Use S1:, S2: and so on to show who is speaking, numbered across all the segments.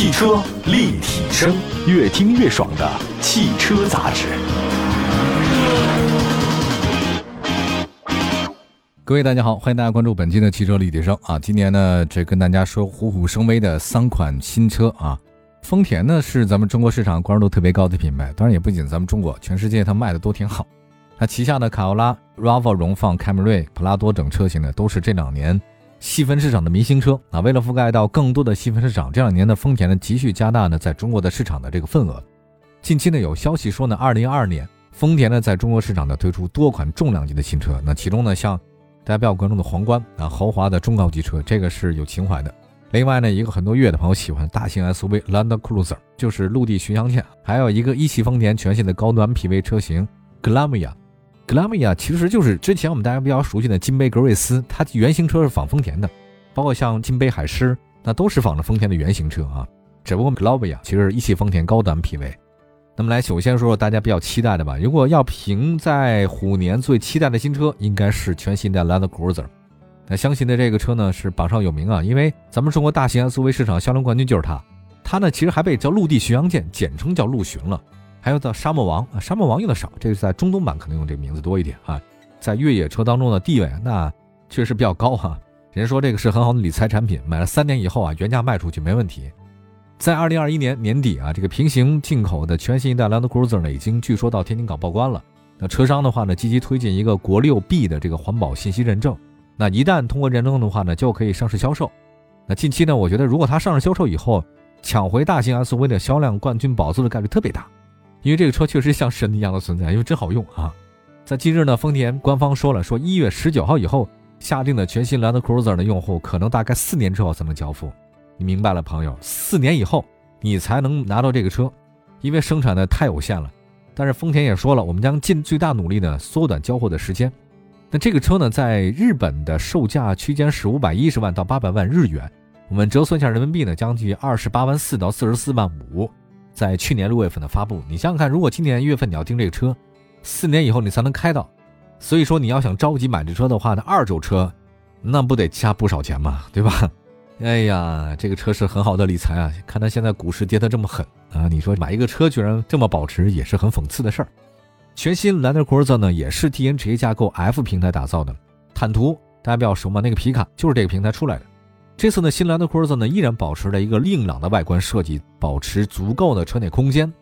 S1: 汽车立体声，越听越爽的汽车杂志。
S2: 各位大家好，欢迎大家关注本期的汽车立体声啊！今年呢，这跟大家说虎虎生威的三款新车啊。丰田呢是咱们中国市场关注度特别高的品牌，当然也不仅咱们中国，全世界它卖的都挺好。它旗下的卡罗拉、RAV4、荣放、凯美瑞、普拉多等车型呢，都是这两年细分市场的明星车啊。为了覆盖到更多的细分市场，这两年呢，丰田呢急需加大呢在中国的市场的这个份额。近期呢有消息说呢，二零二二年丰田呢在中国市场呢推出多款重量级的新车，那其中呢像大家比较关注的皇冠啊，豪华的中高级车，这个是有情怀的。另外呢，一个很多越野的朋友喜欢大型 SUV Land Cruiser，就是陆地巡洋舰，还有一个一汽丰田全新的高端品牌车型 Glamia。Glamia 其实就是之前我们大家比较熟悉的金杯格瑞斯，它原型车是仿丰田的，包括像金杯海狮，那都是仿着丰田的原型车啊。只不过 Glamia 其实是一汽丰田高端品牌。那么来，首先说说大家比较期待的吧。如果要评在虎年最期待的新车，应该是全新的 Land Cruiser。那相信的这个车呢是榜上有名啊，因为咱们中国大型 SUV 市场销量冠军就是它。它呢其实还被叫陆地巡洋舰，简称叫陆巡了。还有叫沙漠王啊，沙漠王用的少，这个在中东版可能用这个名字多一点啊。在越野车当中的地位那确实比较高哈。人家说这个是很好的理财产品，买了三年以后啊，原价卖出去没问题。在二零二一年年底啊，这个平行进口的全新一代 Land Cruiser 呢，已经据说到天津港报关了。那车商的话呢，积极推进一个国六 B 的这个环保信息认证。那一旦通过认证的话呢，就可以上市销售。那近期呢，我觉得如果它上市销售以后，抢回大型 SUV 的销量冠军宝座的概率特别大。因为这个车确实像神一样的存在，因为真好用啊！在近日呢，丰田官方说了，说一月十九号以后下定的全新 Land Cruiser 的用户，可能大概四年之后才能交付。你明白了，朋友，四年以后你才能拿到这个车，因为生产的太有限了。但是丰田也说了，我们将尽最大努力呢缩短交货的时间。那这个车呢，在日本的售价区间是五百一十万到八百万日元，我们折算一下人民币呢，将近二十八万四到四十四万五。在去年六月份的发布，你想想看，如果今年一月份你要订这个车，四年以后你才能开到，所以说你要想着急买这车的话，那二手车，那不得加不少钱嘛，对吧？哎呀，这个车是很好的理财啊！看它现在股市跌得这么狠啊，你说买一个车居然这么保值，也是很讽刺的事儿。全新兰德酷 r 呢，也是 TNGA 架构 F 平台打造的，坦途大家比较熟嘛，那个皮卡就是这个平台出来的。这次呢，新兰德酷 r 呢依然保持了一个硬朗的外观设计，保持足够的车内空间，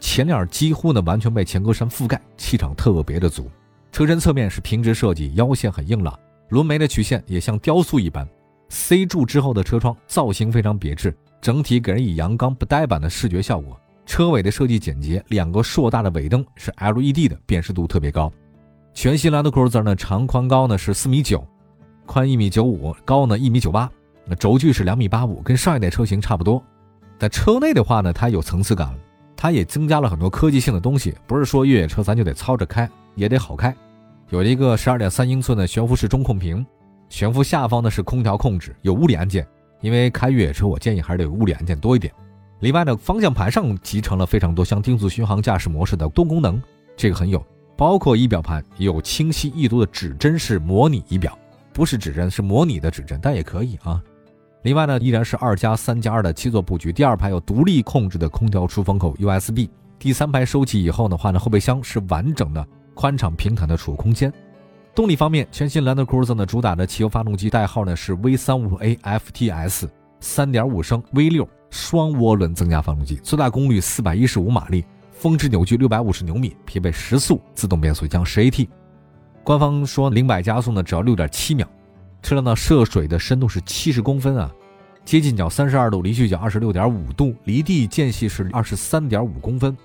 S2: 前脸几乎呢完全被前格栅覆盖，气场特别的足。车身侧面是平直设计，腰线很硬朗，轮眉的曲线也像雕塑一般。C 柱之后的车窗造型非常别致，整体给人以阳刚不呆板的视觉效果。车尾的设计简洁，两个硕大的尾灯是 LED 的，辨识度特别高。全新兰德酷 r 呢长宽高呢是四米九，宽一米九五，高呢一米九八。那轴距是两米八五，跟上一代车型差不多。在车内的话呢，它有层次感，它也增加了很多科技性的东西。不是说越野车咱就得操着开，也得好开。有一个十二点三英寸的悬浮式中控屏，悬浮下方呢是空调控制，有物理按键。因为开越野车，我建议还是得物理按键多一点。另外呢，方向盘上集成了非常多像定速巡航驾驶模式的多功能，这个很有。包括仪表盘有清晰易读的指针式模拟仪表，不是指针，是模拟的指针，但也可以啊。另外呢，依然是二加三加二的七座布局。第二排有独立控制的空调出风口 USB。第三排收起以后的话呢，后备箱是完整的、宽敞平坦的储物空间。动力方面，全新兰德 Cruiser 呢主打的汽油发动机代号呢是 V35A FTS，三点五升 V 六双涡轮增压发动机，最大功率四百一十五马力，峰值扭矩六百五十牛米，匹配十速自动变速箱十 AT。官方说零百加速呢只要六点七秒。车辆的涉水的深度是七十公分啊，接近角三十二度，离去角二十六点五度，离地间隙是二十三点五公分。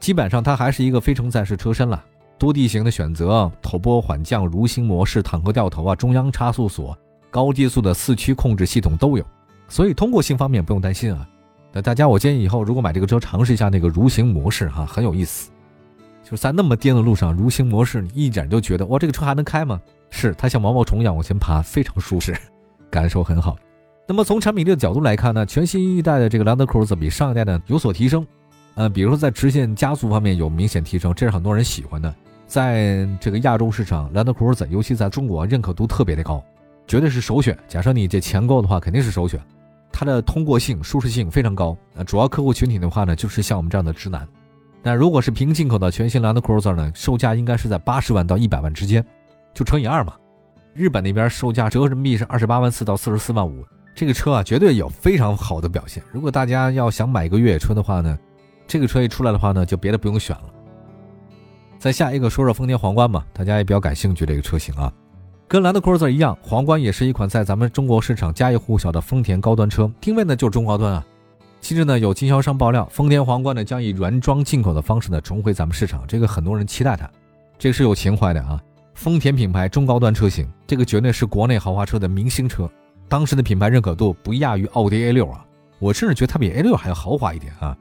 S2: 基本上它还是一个非承载式车身了，多地形的选择，头波缓降、蠕行模式、坦克掉头啊、中央差速锁、高低速的四驱控制系统都有，所以通过性方面不用担心啊。那大家我建议以后如果买这个车，尝试一下那个蠕行模式哈，很有意思。就在那么颠的路上，如行模式你一点就觉得哇，这个车还能开吗？是它像毛毛虫一样往前爬，非常舒适，感受很好。那么从产品力的角度来看呢，全新一代的这个 Land Cruiser 比上一代呢有所提升，呃，比如说在直线加速方面有明显提升，这是很多人喜欢的。在这个亚洲市场，Land Cruiser 尤其在中国认可度特别的高，绝对是首选。假设你这钱够的话，肯定是首选。它的通过性、舒适性非常高。呃，主要客户群体的话呢，就是像我们这样的直男。那如果是平进口的全新 Land Cruiser 呢，售价应该是在八十万到一百万之间，就乘以二嘛。日本那边售价折合人民币是二十八万四到四十四万五，这个车啊绝对有非常好的表现。如果大家要想买一个越野车的话呢，这个车一出来的话呢，就别的不用选了。再下一个说说丰田皇冠吧，大家也比较感兴趣这个车型啊。跟兰德 Cruiser 一样，皇冠也是一款在咱们中国市场家喻户晓的丰田高端车，定位呢就是中高端啊。近日呢，有经销商爆料，丰田皇冠呢将以原装进口的方式呢重回咱们市场，这个很多人期待它，这个是有情怀的啊。丰田品牌中高端车型，这个绝对是国内豪华车的明星车，当时的品牌认可度不亚于奥迪 A6 啊，我甚至觉得它比 A6 还要豪华一点啊。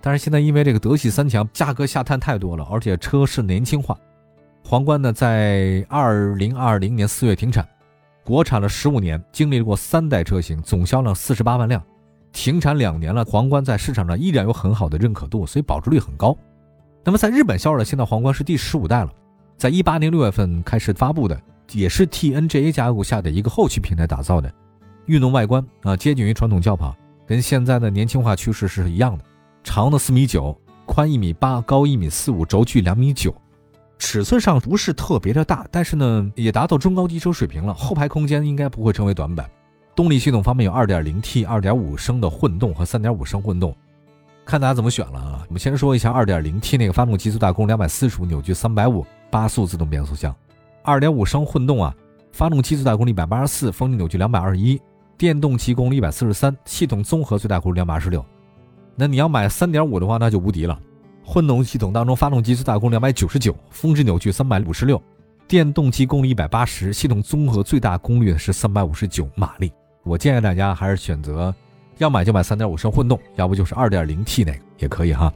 S2: 但是现在因为这个德系三强价格下探太多了，而且车市年轻化。皇冠呢，在二零二零年四月停产，国产了十五年，经历过三代车型，总销量四十八万辆。停产两年了，皇冠在市场上依然有很好的认可度，所以保值率很高。那么在日本销售的现在皇冠是第十五代了，在一八年六月份开始发布的，也是 TNGA 架构下的一个后期平台打造的，运动外观啊，接近于传统轿跑，跟现在的年轻化趋势是一样的，长的四米九，宽一米八，高一米四五，轴距两米九。尺寸上不是特别的大，但是呢，也达到中高级车水平了。后排空间应该不会成为短板。动力系统方面有 2.0T、2.5升的混动和3.5升混动，看大家怎么选了啊。我们先说一下 2.0T 那个发动机最大功率245扭矩，350八速自动变速箱。2.5升混动啊，发动机最大功率184，风力扭矩221，电动机功率143，系统综合最大功率226。那你要买3.5的话，那就无敌了。混动系统当中，发动机最大功率两百九十九，峰值扭矩三百五十六，电动机功率一百八十，系统综合最大功率是三百五十九马力。我建议大家还是选择，要买就买三点五升混动，要不就是二点零 T 那个也可以哈。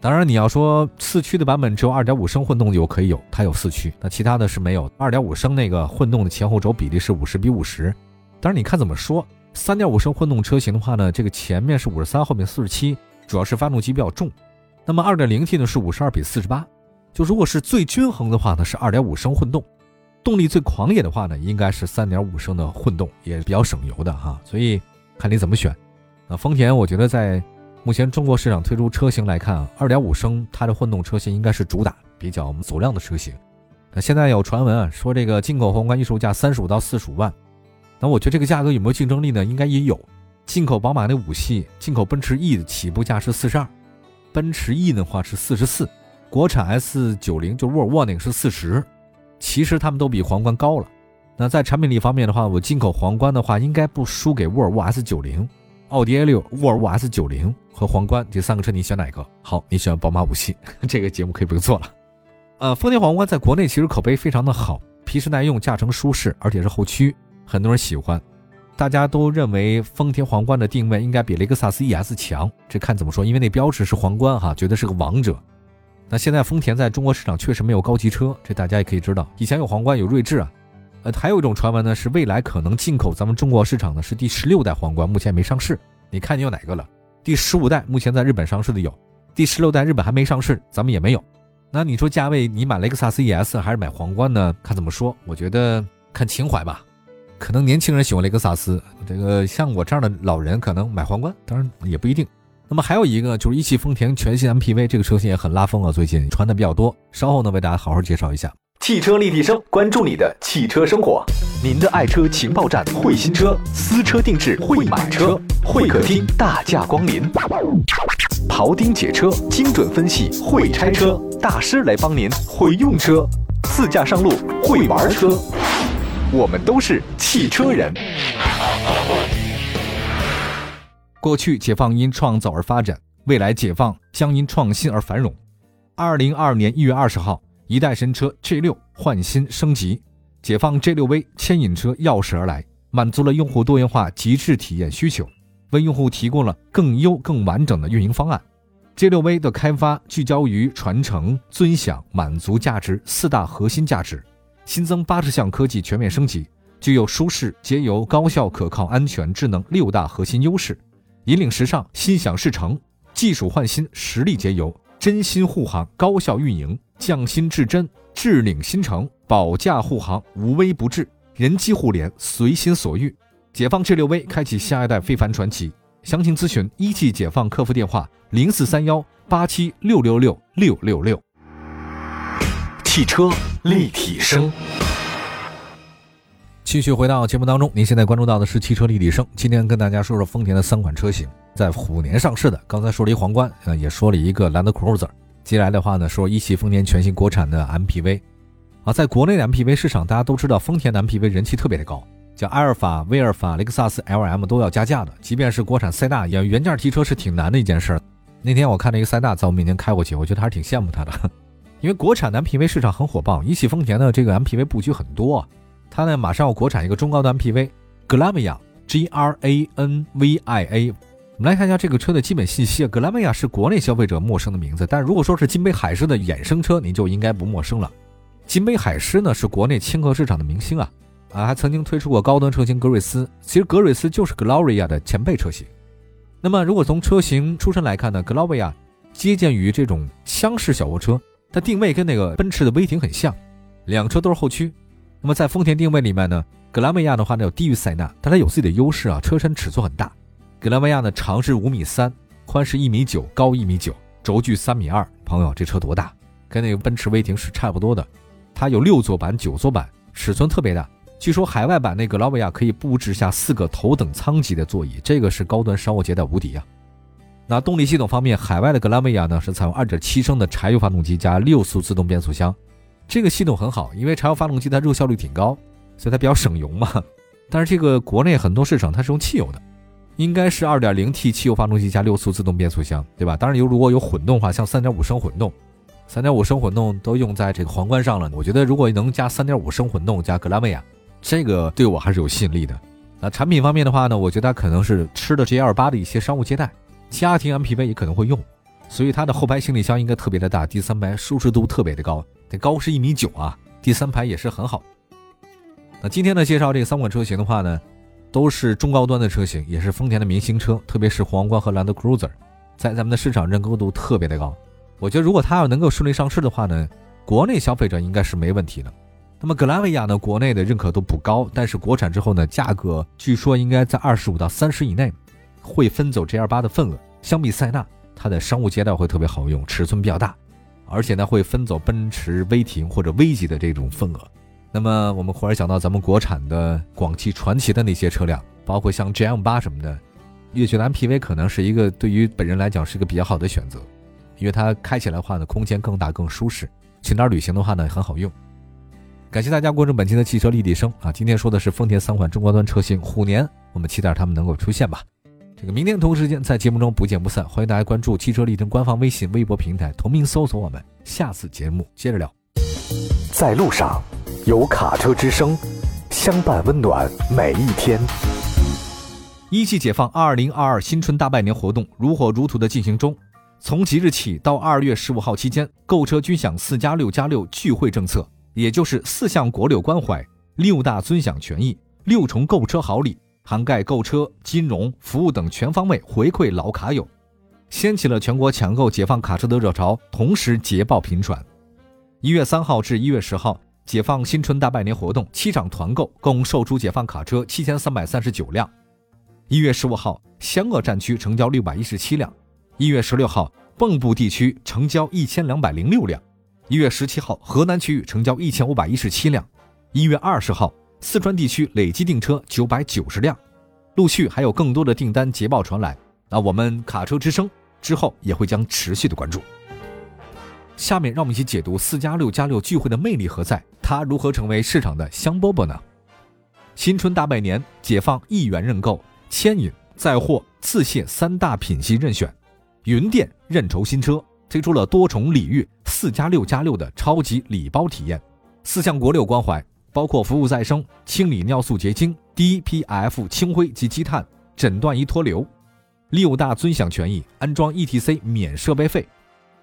S2: 当然你要说四驱的版本只有二点五升混动就可以有，它有四驱，那其他的是没有。二点五升那个混动的前后轴比例是五十比五十，当然你看怎么说。三点五升混动车型的话呢，这个前面是五十三，后面四十七，主要是发动机比较重。那么二点零 T 呢是五十二比四十八，就如果是最均衡的话呢是二点五升混动，动力最狂野的话呢应该是三点五升的混动，也比较省油的哈，所以看你怎么选。那丰田我觉得在目前中国市场推出车型来看啊，二点五升它的混动车型应该是主打比较走量的车型。那现在有传闻啊说这个进口皇冠预售价三十五到四十五万，那我觉得这个价格有没有竞争力呢？应该也有。进口宝马那五系，进口奔驰 E 的起步价是四十二。奔驰 E 的话是四十四，国产 S 九零就沃尔沃那个是四十，其实他们都比皇冠高了。那在产品力方面的话，我进口皇冠的话应该不输给沃尔沃 S 九零、奥迪 A 六、沃尔沃 S 九零和皇冠这三个车，你选哪个？好，你选宝马五系，这个节目可以不用做了。呃，丰田皇冠在国内其实口碑非常的好，皮实耐用，驾乘舒适，而且是后驱，很多人喜欢。大家都认为丰田皇冠的定位应该比雷克萨斯 ES 强，这看怎么说，因为那标志是皇冠哈，觉得是个王者。那现在丰田在中国市场确实没有高级车，这大家也可以知道。以前有皇冠，有锐志啊，呃，还有一种传闻呢，是未来可能进口咱们中国市场的是第十六代皇冠，目前没上市。你看你有哪个了？第十五代目前在日本上市的有，第十六代日本还没上市，咱们也没有。那你说价位，你买雷克萨斯 ES 还是买皇冠呢？看怎么说，我觉得看情怀吧。可能年轻人喜欢雷克萨斯，这个像我这样的老人可能买皇冠，当然也不一定。那么还有一个就是一汽丰田全新 MPV，这个车型也很拉风啊，最近传的比较多。稍后呢，为大家好好介绍一下
S1: 汽车立体声，关注你的汽车生活，您的爱车情报站，会新车，私车定制，会买车，会客厅大驾光临，庖丁解车，精准分析，会拆车大师来帮您，会用车，自驾上路，会玩车。我们都是汽车人。
S2: 过去解放因创造而发展，未来解放将因创新而繁荣。二零二二年一月二十号，一代神车 G 六换新升级，解放 G 六 V 牵引车钥匙而来，满足了用户多元化极致体验需求，为用户提供了更优更完整的运营方案。G 六 V 的开发聚焦于传承、尊享、满足价值四大核心价值。新增八十项科技全面升级，具有舒适、节油、高效、可靠、安全、智能六大核心优势，引领时尚，心想事成。技术换新，实力节油，真心护航，高效运营，匠心至臻，智领新城，保驾护航，无微不至，人机互联，随心所欲。解放 G 六 V 开启下一代非凡传奇。详情咨询一汽解放客服电话零四三幺八七六六六六六六。
S1: 汽车立体声。
S2: 继续回到节目当中，您现在关注到的是汽车立体声。今天跟大家说说丰田的三款车型，在虎年上市的。刚才说了一皇冠，呃，也说了一个兰德 Cruiser。接下来的话呢，说一汽丰田全新国产的 MPV。啊，在国内的 MPV 市场，大家都知道丰田的 MPV 人气特别的高，像阿尔法、威尔法、雷克萨斯 LM 都要加价的。即便是国产塞纳，要原价提车是挺难的一件事。那天我看了一个塞纳在我面前开过去，我觉得还是挺羡慕他的，因为国产的 MPV 市场很火爆，一汽丰田的这个 MPV 布局很多，它呢马上要国产一个中高端 MPV 格拉维亚 G R A N V I A。我们来看一下这个车的基本信息。格拉维亚是国内消费者陌生的名字，但如果说是金杯海狮的衍生车，您就应该不陌生了。金杯海狮呢是国内轻客市场的明星啊，啊还曾经推出过高端车型格瑞斯，其实格瑞斯就是 Gloria 的前辈车型。那么如果从车型出身来看呢，Gloria 接近于这种厢式小货车，它定位跟那个奔驰的威霆很像，两车都是后驱。那么在丰田定位里面呢，格拉维亚的话呢要低于塞纳，但它有自己的优势啊，车身尺寸很大。格拉维亚呢长是五米三，宽是一米九，高一米九，轴距三米二。朋友，这车多大？跟那个奔驰威霆是差不多的。它有六座版、九座版，尺寸特别大。据说海外版那个劳维亚可以布置下四个头等舱级的座椅，这个是高端商务接待无敌呀。那动力系统方面，海外的格拉维亚呢是采用2.7升的柴油发动机加六速自动变速箱，这个系统很好，因为柴油发动机它热效率挺高，所以它比较省油嘛。但是这个国内很多市场它是用汽油的，应该是 2.0T 汽油发动机加六速自动变速箱，对吧？当然有如果有混动的话，像3.5升混动。三点五升混动都用在这个皇冠上了，我觉得如果能加三点五升混动加格拉维亚，这个对我还是有吸引力的。那产品方面的话呢，我觉得它可能是吃的 G L 八的一些商务接待，家庭 MPV 也可能会用，所以它的后排行李箱应该特别的大，第三排舒适度特别的高，得高是一米九啊，第三排也是很好。那今天呢介绍这三款车型的话呢，都是中高端的车型，也是丰田的明星车，特别是皇冠和兰德 Cruiser，在咱们的市场认可度特别的高。我觉得如果它要能够顺利上市的话呢，国内消费者应该是没问题的。那么格拉维亚呢，国内的认可度不高，但是国产之后呢，价格据说应该在二十五到三十以内，会分走 G L 八的份额。相比塞纳，它的商务接待会特别好用，尺寸比较大，而且呢会分走奔驰威霆或者 V 级的这种份额。那么我们忽然想到咱们国产的广汽传祺的那些车辆，包括像 G M 八什么的，越觉得 M P V 可能是一个对于本人来讲是一个比较好的选择。因为它开起来话呢，空间更大更舒适，去哪儿旅行的话呢很好用。感谢大家关注本期的汽车立体声啊，今天说的是丰田三款中高端车型，虎年我们期待它们能够出现吧。这个明天同时间在节目中不见不散，欢迎大家关注汽车立体声官方微信、微博平台，同名搜索我们。下次节目接着聊。
S1: 在路上，有卡车之声，相伴温暖每一天。
S2: 一汽解放二零二二新春大拜年活动如火如荼的进行中。从即日起到二月十五号期间，购车均享四加六加六聚会政策，也就是四项国六关怀、六大尊享权益、六重购车好礼，涵盖购车、金融服务等全方位回馈老卡友，掀起了全国抢购解放卡车的热潮，同时捷报频传。一月三号至一月十号，解放新春大拜年活动七场团购共售出解放卡车七千三百三十九辆。一月十五号，湘鄂战区成交六百一十七辆。一月十六号，蚌埠地区成交一千两百零六辆；一月十七号，河南区域成交一千五百一十七辆；一月二十号，四川地区累计订车九百九十辆。陆续还有更多的订单捷报传来，那我们卡车之声之后也会将持续的关注。下面让我们一起解读四加六加六聚会的魅力何在？它如何成为市场的香饽饽呢？新春大拜年，解放一元认购、牵引、载货、自卸三大品系任选。云店认筹新车推出了多重礼遇四加六加六的超级礼包体验，四项国六关怀包括服务再生、清理尿素结晶、DPF 清灰及积碳、诊断仪脱硫，六大尊享权益：安装 ETC 免设备费，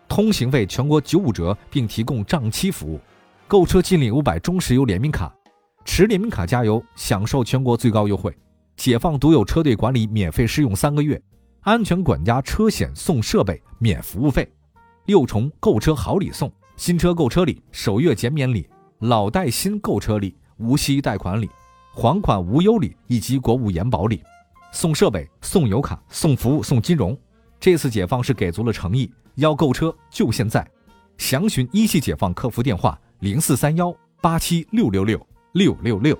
S2: 通行费全国九五折，并提供账期服务，购车金领五百中石油联名卡，持联名卡加油享受全国最高优惠，解放独有车队管理免费试用三个月。安全管家车险送设备免服务费，六重购车好礼送：新车购车礼、首月减免礼、老贷新购车礼、无息贷款礼。还款无忧礼以及国务延保礼，送设备、送油卡、送服务、送金融。这次解放是给足了诚意，要购车就现在，详询一汽解放客服电话零四三幺八七六六六六六六。